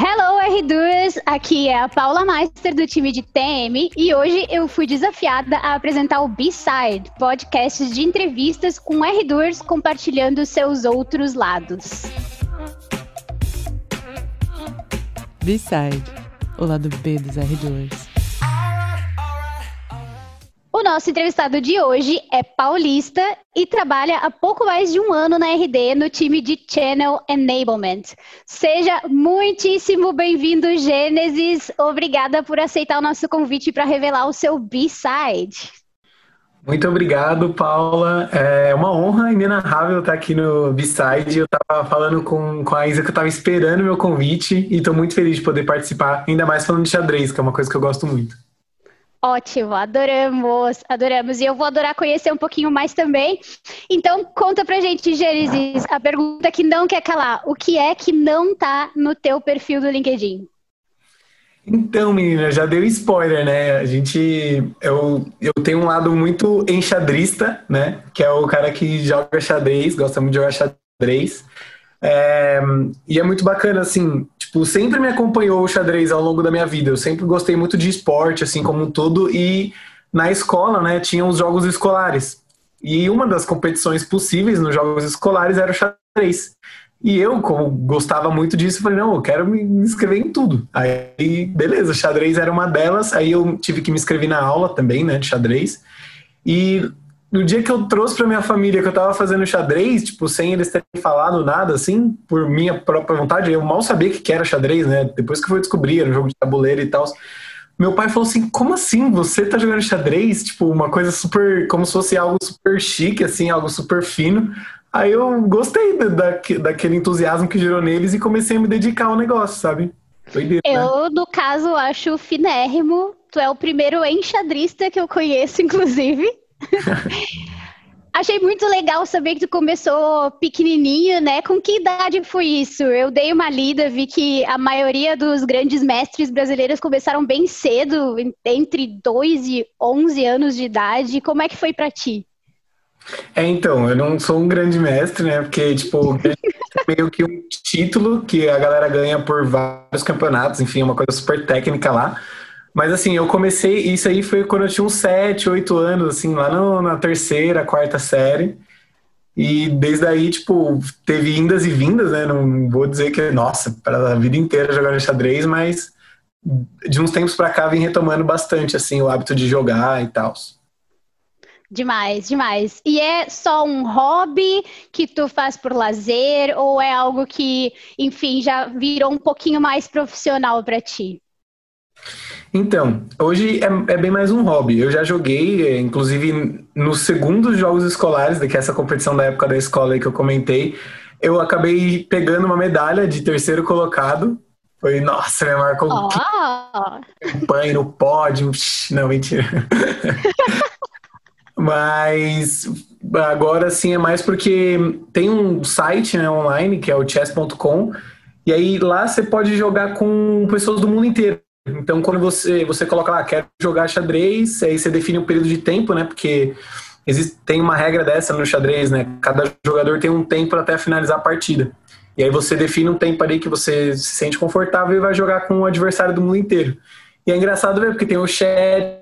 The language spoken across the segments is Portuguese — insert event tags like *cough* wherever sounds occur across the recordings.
Hello, R2! Aqui é a Paula Meister do time de TM e hoje eu fui desafiada a apresentar o B-Side, podcast de entrevistas com R2 compartilhando seus outros lados. B-Side, o lado B dos R2. O nosso entrevistado de hoje é paulista e trabalha há pouco mais de um ano na RD no time de Channel Enablement. Seja muitíssimo bem-vindo, Gênesis. Obrigada por aceitar o nosso convite para revelar o seu B-Side. Muito obrigado, Paula. É uma honra inenarrável estar aqui no B-Side. Eu estava falando com, com a Isa que eu estava esperando o meu convite e estou muito feliz de poder participar, ainda mais falando de xadrez, que é uma coisa que eu gosto muito. Ótimo, adoramos, adoramos. E eu vou adorar conhecer um pouquinho mais também. Então, conta pra gente, Gênesis, a pergunta que não quer calar. O que é que não tá no teu perfil do LinkedIn? Então, menina, já deu spoiler, né? A gente. Eu, eu tenho um lado muito enxadrista, né? Que é o cara que joga xadrez, gosta muito de jogar xadrez. É, e é muito bacana, assim, tipo, sempre me acompanhou o xadrez ao longo da minha vida. Eu sempre gostei muito de esporte, assim, como um todo. E na escola, né, tinha os jogos escolares. E uma das competições possíveis nos jogos escolares era o xadrez. E eu, como gostava muito disso, falei, não, eu quero me inscrever em tudo. Aí, beleza, xadrez era uma delas. Aí eu tive que me inscrever na aula também, né, de xadrez. E no dia que eu trouxe para minha família que eu tava fazendo xadrez, tipo, sem eles terem falado nada, assim, por minha própria vontade, eu mal sabia que era xadrez, né? Depois que eu fui descobrir, era um jogo de tabuleiro e tal. Meu pai falou assim: como assim? Você tá jogando xadrez? Tipo, uma coisa super. como se fosse algo super chique, assim, algo super fino. Aí eu gostei da, daquele entusiasmo que gerou neles e comecei a me dedicar ao negócio, sabe? Doideira, eu, né? no caso, acho finérrimo. Tu é o primeiro enxadrista que eu conheço, *laughs* inclusive. *laughs* Achei muito legal saber que tu começou pequenininho, né? Com que idade foi isso? Eu dei uma lida, vi que a maioria dos grandes mestres brasileiros começaram bem cedo, entre 2 e 11 anos de idade. Como é que foi para ti? É, então, eu não sou um grande mestre, né? Porque, tipo, é *laughs* meio que um título que a galera ganha por vários campeonatos, enfim, é uma coisa super técnica lá. Mas assim, eu comecei, isso aí foi quando eu tinha uns 7, 8 anos, assim, lá no, na terceira, quarta série. E desde aí, tipo, teve indas e vindas, né? Não vou dizer que, nossa, para a vida inteira jogando xadrez, mas de uns tempos para cá vim retomando bastante, assim, o hábito de jogar e tal. Demais, demais. E é só um hobby que tu faz por lazer ou é algo que, enfim, já virou um pouquinho mais profissional para ti? Então, hoje é, é, bem mais um hobby. Eu já joguei, é, inclusive nos segundos jogos escolares, que é essa competição da época da escola que eu comentei, eu acabei pegando uma medalha de terceiro colocado. Foi, nossa, me marcou oh. banho no pódio. Não, mentira. *laughs* Mas agora sim é mais porque tem um site né, online que é o chess.com e aí lá você pode jogar com pessoas do mundo inteiro. Então, quando você, você coloca lá, quero jogar xadrez, aí você define um período de tempo, né? Porque existe, tem uma regra dessa no xadrez, né? Cada jogador tem um tempo até finalizar a partida. E aí você define um tempo ali que você se sente confortável e vai jogar com o adversário do mundo inteiro. E é engraçado ver, porque tem o chat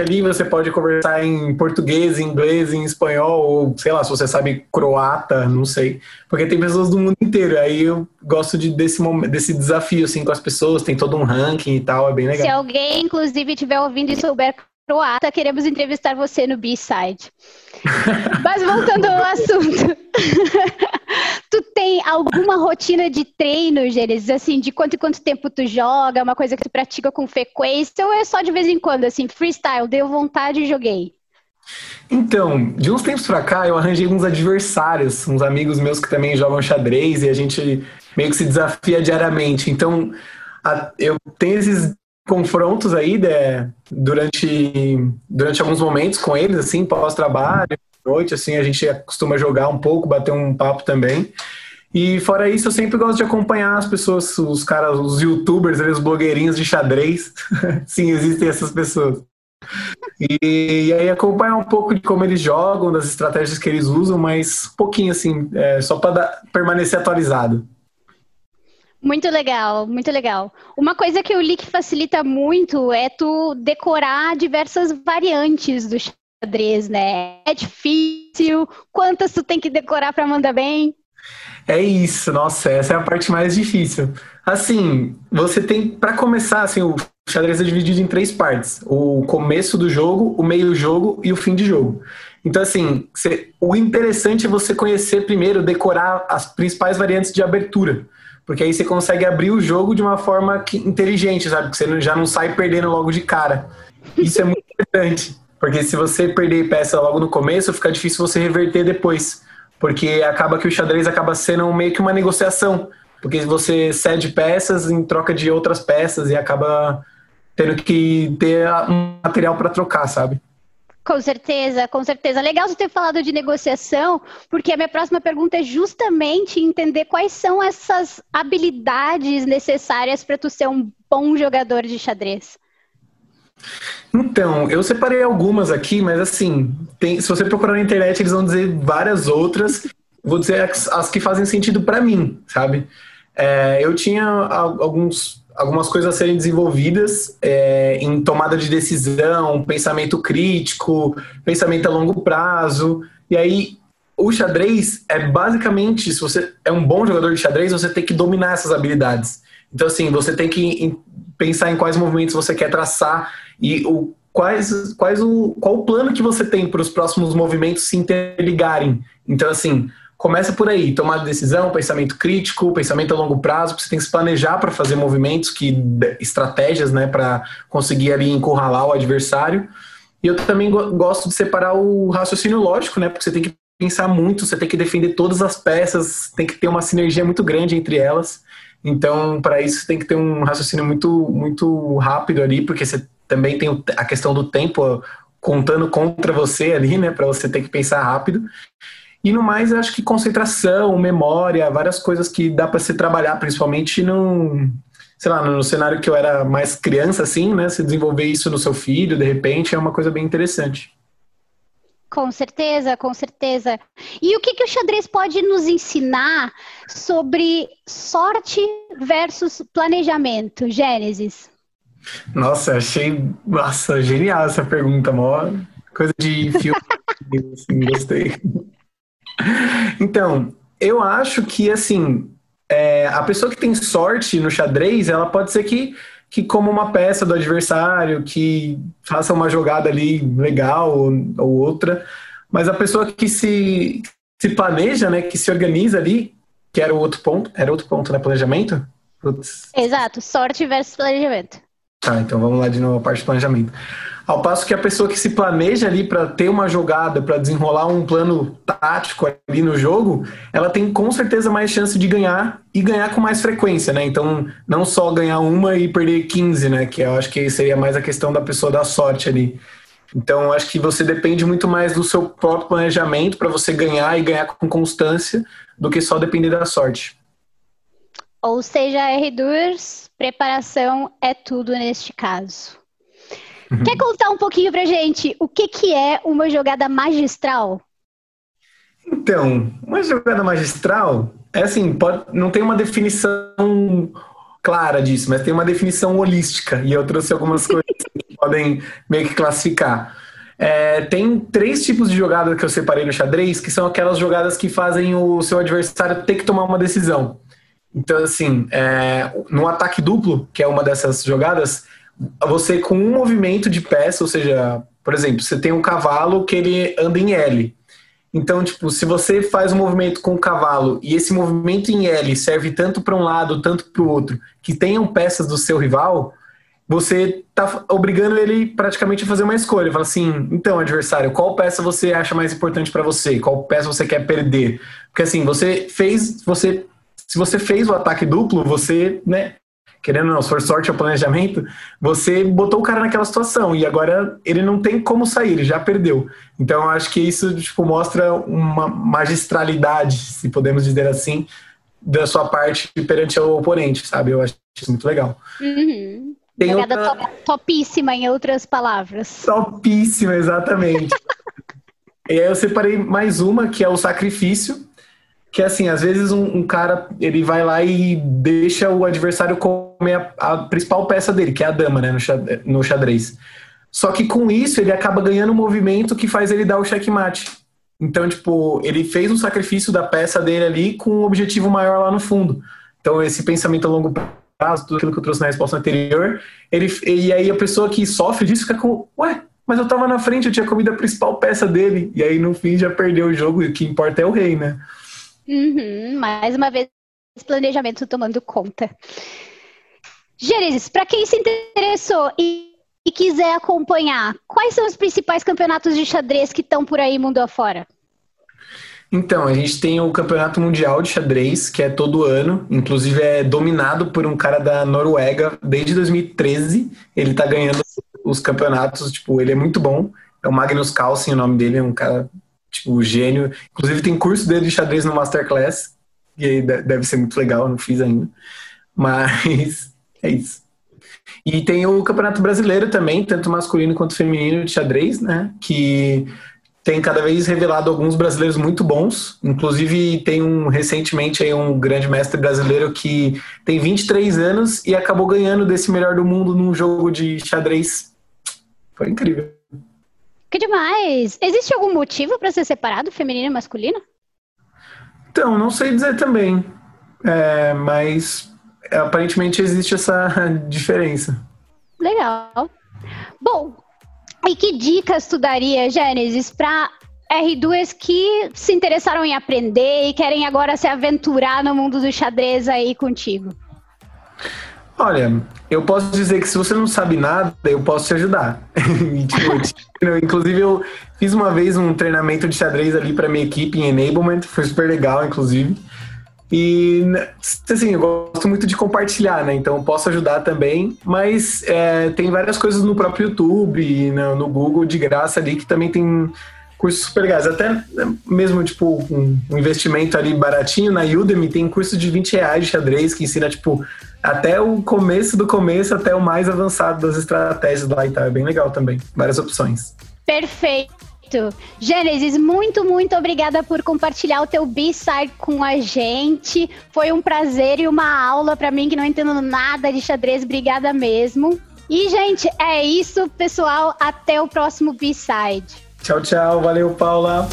ali você pode conversar em português, em inglês, em espanhol, ou sei lá, se você sabe croata, não sei. Porque tem pessoas do mundo inteiro. Aí eu gosto de, desse, desse desafio, assim, com as pessoas, tem todo um ranking e tal, é bem legal. Se alguém, inclusive, estiver ouvindo e souber croata, queremos entrevistar você no B-Side. *laughs* Mas voltando ao assunto. *laughs* tu tem alguma rotina de treino, Gênesis? Assim, de quanto e quanto tempo tu joga? Uma coisa que tu pratica com frequência? Ou é só de vez em quando, assim, freestyle? Deu vontade e joguei? Então, de uns tempos pra cá, eu arranjei uns adversários, uns amigos meus que também jogam xadrez e a gente meio que se desafia diariamente. Então, eu tenho esses confrontos aí né, durante, durante alguns momentos com eles, assim, pós-trabalho, noite, assim, a gente costuma jogar um pouco, bater um papo também. E fora isso, eu sempre gosto de acompanhar as pessoas, os caras, os youtubers, os blogueirinhos de xadrez. *laughs* Sim, existem essas pessoas. E, e, aí acompanhar um pouco de como eles jogam, das estratégias que eles usam, mas pouquinho assim, é, só para permanecer atualizado. Muito legal, muito legal. Uma coisa que eu li que facilita muito é tu decorar diversas variantes do xadrez, né? É difícil, quantas tu tem que decorar para mandar bem? É isso, nossa, essa é a parte mais difícil. Assim, você tem, para começar, assim, o xadrez é dividido em três partes: o começo do jogo, o meio jogo e o fim de jogo. Então, assim, o interessante é você conhecer primeiro, decorar as principais variantes de abertura. Porque aí você consegue abrir o jogo de uma forma que, inteligente, sabe? Que você já não sai perdendo logo de cara. Isso é muito *laughs* importante. Porque se você perder peça logo no começo, fica difícil você reverter depois. Porque acaba que o xadrez acaba sendo meio que uma negociação. Porque você cede peças em troca de outras peças e acaba tendo que ter um material para trocar, sabe? Com certeza, com certeza. Legal você ter falado de negociação, porque a minha próxima pergunta é justamente entender quais são essas habilidades necessárias para tu ser um bom jogador de xadrez. Então, eu separei algumas aqui, mas assim, tem, se você procurar na internet, eles vão dizer várias outras. Vou dizer as, as que fazem sentido para mim, sabe? É, eu tinha alguns, algumas coisas a serem desenvolvidas é, em tomada de decisão, pensamento crítico, pensamento a longo prazo. E aí, o xadrez é basicamente, se você é um bom jogador de xadrez, você tem que dominar essas habilidades. Então, assim, você tem que pensar em quais movimentos você quer traçar e o, quais, quais o, qual o plano que você tem para os próximos movimentos se interligarem. Então, assim, começa por aí, tomar decisão, pensamento crítico, pensamento a longo prazo, você tem que se planejar para fazer movimentos, que estratégias, né, para conseguir ali encurralar o adversário. E eu também gosto de separar o raciocínio lógico, né, porque você tem que pensar muito, você tem que defender todas as peças, tem que ter uma sinergia muito grande entre elas. Então, para isso, tem que ter um raciocínio muito, muito rápido ali, porque você também tem a questão do tempo contando contra você ali, né, para você ter que pensar rápido. E no mais, eu acho que concentração, memória, várias coisas que dá para se trabalhar, principalmente no, sei lá, no cenário que eu era mais criança, assim, né? Se desenvolver isso no seu filho, de repente, é uma coisa bem interessante. Com certeza, com certeza. E o que, que o xadrez pode nos ensinar sobre sorte versus planejamento, Gênesis? Nossa, achei nossa, genial essa pergunta, mó coisa de filme, *laughs* assim, gostei. Então, eu acho que assim, é, a pessoa que tem sorte no xadrez, ela pode ser que que como uma peça do adversário, que faça uma jogada ali legal ou, ou outra, mas a pessoa que se, se planeja, né, que se organiza ali, que era o outro ponto, era outro ponto, né, planejamento? Putz. Exato, sorte versus planejamento. Tá, então vamos lá de novo a parte do planejamento. Ao passo que a pessoa que se planeja ali para ter uma jogada, para desenrolar um plano tático ali no jogo, ela tem com certeza mais chance de ganhar e ganhar com mais frequência, né? Então, não só ganhar uma e perder 15, né? Que eu acho que seria mais a questão da pessoa da sorte ali. Então, acho que você depende muito mais do seu próprio planejamento para você ganhar e ganhar com constância do que só depender da sorte. Ou seja, R2, preparação é tudo neste caso. Uhum. Quer contar um pouquinho pra gente o que, que é uma jogada magistral? Então, uma jogada magistral é assim, pode, não tem uma definição clara disso, mas tem uma definição holística. E eu trouxe algumas coisas que *laughs* podem meio que classificar. É, tem três tipos de jogada que eu separei no xadrez, que são aquelas jogadas que fazem o seu adversário ter que tomar uma decisão. Então, assim, é, no ataque duplo, que é uma dessas jogadas, você com um movimento de peça, ou seja, por exemplo, você tem um cavalo que ele anda em L. Então, tipo, se você faz um movimento com o cavalo e esse movimento em L serve tanto para um lado, tanto para o outro, que tenham peças do seu rival, você tá obrigando ele praticamente a fazer uma escolha. Fala assim, então, adversário, qual peça você acha mais importante para você? Qual peça você quer perder? Porque assim, você fez, você se você fez o ataque duplo, você, né, querendo ou não, se for sorte ou planejamento, você botou o cara naquela situação e agora ele não tem como sair, ele já perdeu. Então eu acho que isso tipo, mostra uma magistralidade, se podemos dizer assim, da sua parte perante o oponente, sabe? Eu acho isso muito legal. Uhum. Tem Jogada outra... topíssima, em outras palavras. Topíssima, exatamente. *laughs* e aí eu separei mais uma, que é o sacrifício, que assim, às vezes um, um, cara ele vai lá e deixa o adversário comer a, a, principal peça dele, que é a dama, né, no xadrez. Só que com isso ele acaba ganhando um movimento que faz ele dar o checkmate. Então, tipo, ele fez um sacrifício da peça dele ali com um objetivo maior lá no fundo. Então, esse pensamento a longo prazo, tudo aquilo que eu trouxe na resposta anterior, ele, e aí a pessoa que sofre disso fica com, ué, mas eu tava na frente, eu tinha comido a principal peça dele, e aí no fim já perdeu o jogo, e o que importa é o rei, né? Uhum, mais uma vez, planejamento tomando conta. Gênesis, para quem se interessou e, e, quiser acompanhar, quais são os principais campeonatos de xadrez que estão por aí mundo afora? Então, a gente tem o Campeonato Mundial de Xadrez, que é todo ano, inclusive é dominado por um cara da Noruega desde 2013. Ele tá ganhando os campeonatos, tipo, ele é muito bom. É o Magnus Carlsen, o nome dele, é um cara tipo, gênio. Inclusive tem curso dele de xadrez no Masterclass, e deve ser muito legal, não fiz ainda. Mas *laughs* é isso. E tem o Campeonato Brasileiro também, tanto masculino quanto feminino de xadrez, né? Que tem cada vez revelado alguns brasileiros muito bons. Inclusive, tem um recentemente aí um grande mestre brasileiro que tem 23 anos e acabou ganhando desse melhor do mundo num jogo de xadrez. Foi incrível. Que demais! Existe algum motivo para ser separado feminino e masculino? Então, não sei dizer também. É, mas aparentemente existe essa *laughs* diferença. Legal. Bom, e que dicas tu daria, Gênesis, para R2 que se interessaram em aprender e querem agora se aventurar no mundo do xadrez aí contigo? Olha, eu posso dizer que se você não sabe nada, eu posso te ajudar. *laughs* tipo, inclusive, eu fiz uma vez um treinamento de xadrez ali para minha equipe em Enablement, foi super legal, inclusive. E, assim, eu gosto muito de compartilhar, né? Então, posso ajudar também. Mas é, tem várias coisas no próprio YouTube, no, no Google, de graça ali, que também tem cursos super legais. Até né, mesmo, tipo, um, investimento ali baratinho na Udemy, tem curso de 20 reais de xadrez que ensina, tipo, até o começo do começo até o mais avançado das estratégias lá e tal. É bem legal também. Várias opções. Perfeito. Gênesis, muito, muito obrigada por compartilhar o teu B-side com a gente. Foi um prazer e uma aula para mim que não entendo nada de xadrez. Obrigada mesmo. E, gente, é isso, pessoal. Até o próximo B-side. Tchau, tchau. Valeu, Paula.